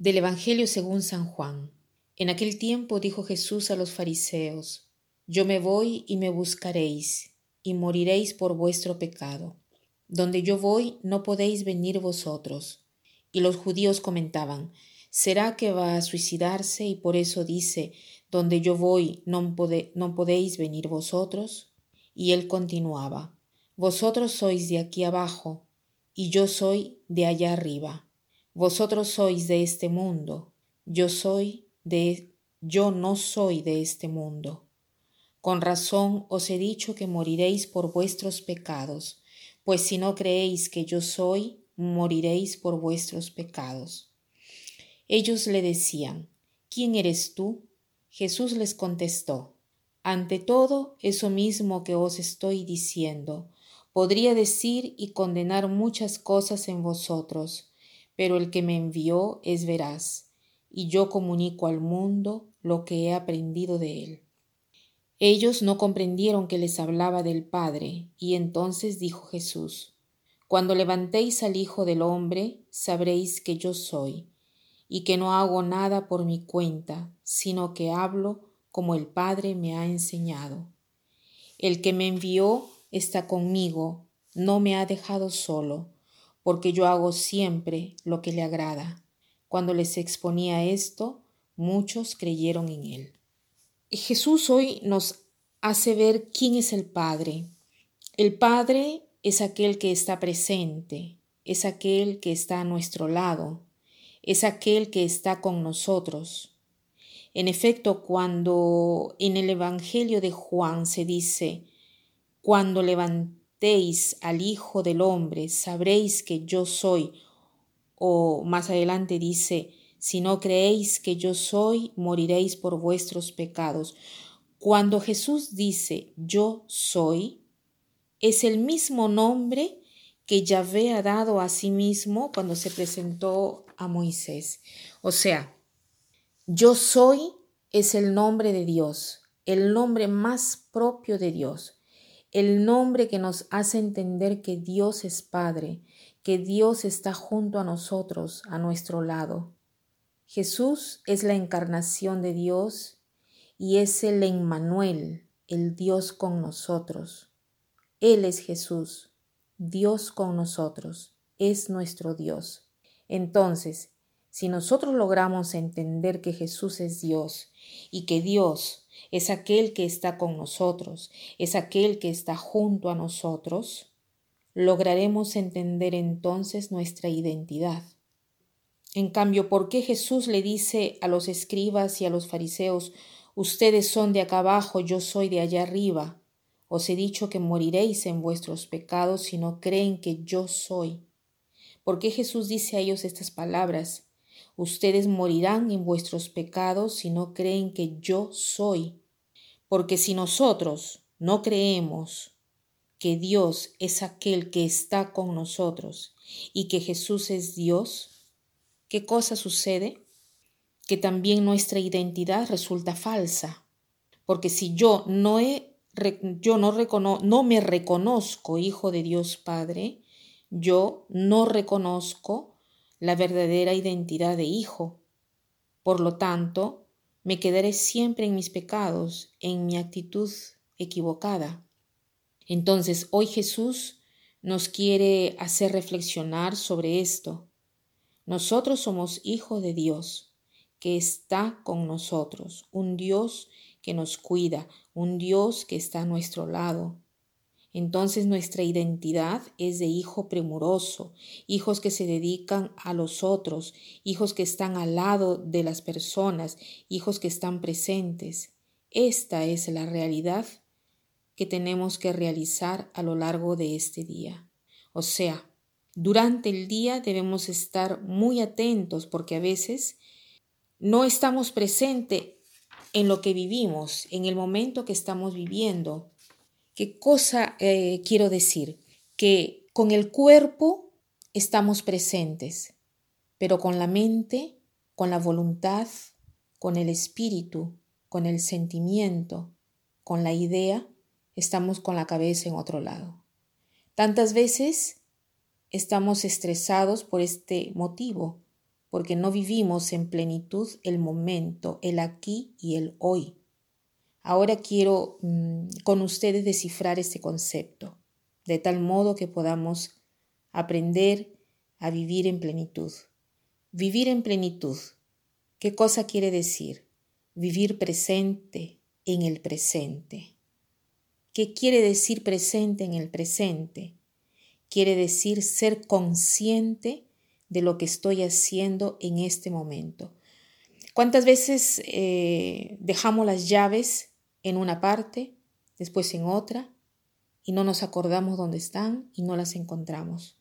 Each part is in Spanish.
Del Evangelio según San Juan. En aquel tiempo dijo Jesús a los fariseos, Yo me voy y me buscaréis, y moriréis por vuestro pecado. Donde yo voy no podéis venir vosotros. Y los judíos comentaban, ¿será que va a suicidarse y por eso dice, Donde yo voy no, podéis venir vosotros? Y él continuaba, Vosotros sois de aquí abajo, y yo soy de allá arriba. Vosotros sois de este mundo, yo soy de yo no soy de este mundo. Con razón os he dicho que moriréis por vuestros pecados, pues si no creéis que yo soy, moriréis por vuestros pecados. Ellos le decían, ¿quién eres tú? Jesús les contestó, ante todo eso mismo que os estoy diciendo, podría decir y condenar muchas cosas en vosotros pero el que me envió es veraz, y yo comunico al mundo lo que he aprendido de él. Ellos no comprendieron que les hablaba del Padre, y entonces dijo Jesús, Cuando levantéis al Hijo del hombre, sabréis que yo soy, y que no hago nada por mi cuenta, sino que hablo como el Padre me ha enseñado. El que me envió está conmigo, no me ha dejado solo, porque yo hago siempre lo que le agrada. Cuando les exponía esto, muchos creyeron en él. Jesús hoy nos hace ver quién es el Padre. El Padre es aquel que está presente, es aquel que está a nuestro lado, es aquel que está con nosotros. En efecto, cuando en el Evangelio de Juan se dice, cuando levantó al Hijo del Hombre, sabréis que yo soy. O más adelante dice, si no creéis que yo soy, moriréis por vuestros pecados. Cuando Jesús dice yo soy, es el mismo nombre que Yahvé ha dado a sí mismo cuando se presentó a Moisés. O sea, yo soy es el nombre de Dios, el nombre más propio de Dios el nombre que nos hace entender que Dios es Padre, que Dios está junto a nosotros, a nuestro lado. Jesús es la encarnación de Dios y es el Emmanuel, el Dios con nosotros. Él es Jesús, Dios con nosotros, es nuestro Dios. Entonces, si nosotros logramos entender que Jesús es Dios y que Dios es aquel que está con nosotros, es aquel que está junto a nosotros, lograremos entender entonces nuestra identidad. En cambio, ¿por qué Jesús le dice a los escribas y a los fariseos, ustedes son de acá abajo, yo soy de allá arriba? Os he dicho que moriréis en vuestros pecados si no creen que yo soy. ¿Por qué Jesús dice a ellos estas palabras? Ustedes morirán en vuestros pecados si no creen que yo soy. Porque si nosotros no creemos que Dios es aquel que está con nosotros y que Jesús es Dios, ¿qué cosa sucede? Que también nuestra identidad resulta falsa. Porque si yo no he, yo no, no me reconozco hijo de Dios Padre, yo no reconozco la verdadera identidad de hijo. Por lo tanto, me quedaré siempre en mis pecados, en mi actitud equivocada. Entonces, hoy Jesús nos quiere hacer reflexionar sobre esto. Nosotros somos hijos de Dios, que está con nosotros, un Dios que nos cuida, un Dios que está a nuestro lado, entonces nuestra identidad es de hijo premuroso, hijos que se dedican a los otros, hijos que están al lado de las personas, hijos que están presentes. Esta es la realidad que tenemos que realizar a lo largo de este día. O sea, durante el día debemos estar muy atentos porque a veces no estamos presentes en lo que vivimos, en el momento que estamos viviendo, ¿Qué cosa eh, quiero decir? Que con el cuerpo estamos presentes, pero con la mente, con la voluntad, con el espíritu, con el sentimiento, con la idea, estamos con la cabeza en otro lado. Tantas veces estamos estresados por este motivo, porque no vivimos en plenitud el momento, el aquí y el hoy. Ahora quiero mm, con ustedes descifrar este concepto, de tal modo que podamos aprender a vivir en plenitud. Vivir en plenitud. ¿Qué cosa quiere decir? Vivir presente en el presente. ¿Qué quiere decir presente en el presente? Quiere decir ser consciente de lo que estoy haciendo en este momento. ¿Cuántas veces eh, dejamos las llaves en una parte, después en otra, y no nos acordamos dónde están y no las encontramos?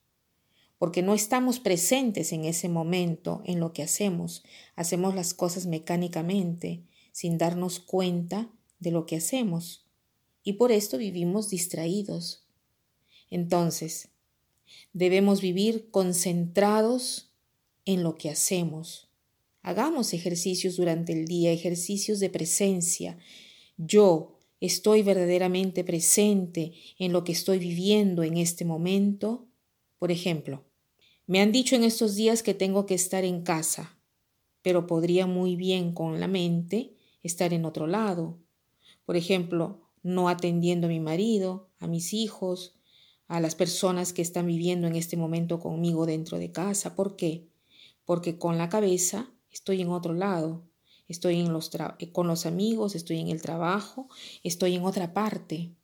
Porque no estamos presentes en ese momento en lo que hacemos. Hacemos las cosas mecánicamente, sin darnos cuenta de lo que hacemos. Y por esto vivimos distraídos. Entonces, Debemos vivir concentrados en lo que hacemos. Hagamos ejercicios durante el día, ejercicios de presencia. Yo estoy verdaderamente presente en lo que estoy viviendo en este momento. Por ejemplo, me han dicho en estos días que tengo que estar en casa, pero podría muy bien con la mente estar en otro lado. Por ejemplo, no atendiendo a mi marido, a mis hijos, a las personas que están viviendo en este momento conmigo dentro de casa. ¿Por qué? Porque con la cabeza estoy en otro lado, estoy en los con los amigos, estoy en el trabajo, estoy en otra parte.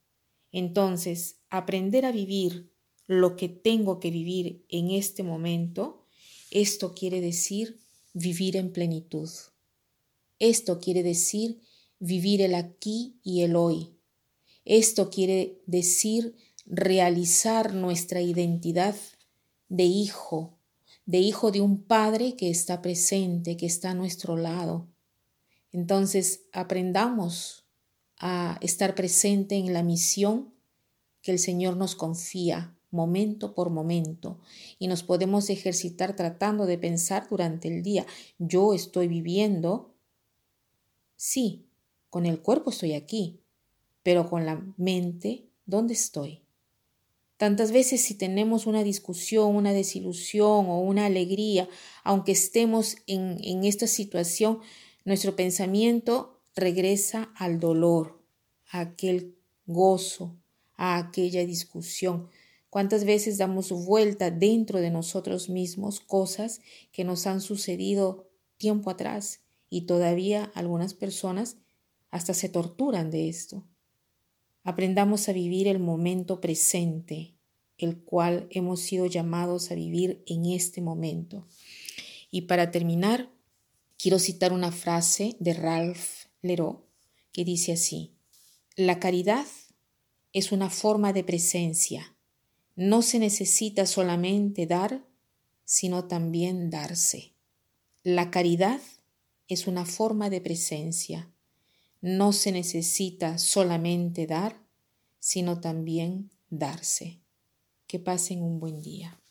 Entonces, aprender a vivir lo que tengo que vivir en este momento, esto quiere decir vivir en plenitud. Esto quiere decir vivir el aquí y el hoy. Esto quiere decir realizar nuestra identidad de hijo, de hijo de un Padre que está presente, que está a nuestro lado. Entonces aprendamos a estar presente en la misión que el Señor nos confía momento por momento y nos podemos ejercitar tratando de pensar durante el día, yo estoy viviendo, sí, con el cuerpo estoy aquí, pero con la mente, ¿dónde estoy? Tantas veces si tenemos una discusión, una desilusión o una alegría, aunque estemos en, en esta situación, nuestro pensamiento regresa al dolor, a aquel gozo, a aquella discusión. ¿Cuántas veces damos vuelta dentro de nosotros mismos cosas que nos han sucedido tiempo atrás y todavía algunas personas hasta se torturan de esto? Aprendamos a vivir el momento presente, el cual hemos sido llamados a vivir en este momento. Y para terminar, quiero citar una frase de Ralph Leroux que dice así, la caridad es una forma de presencia. No se necesita solamente dar, sino también darse. La caridad es una forma de presencia. No se necesita solamente dar, sino también darse. Que pasen un buen día.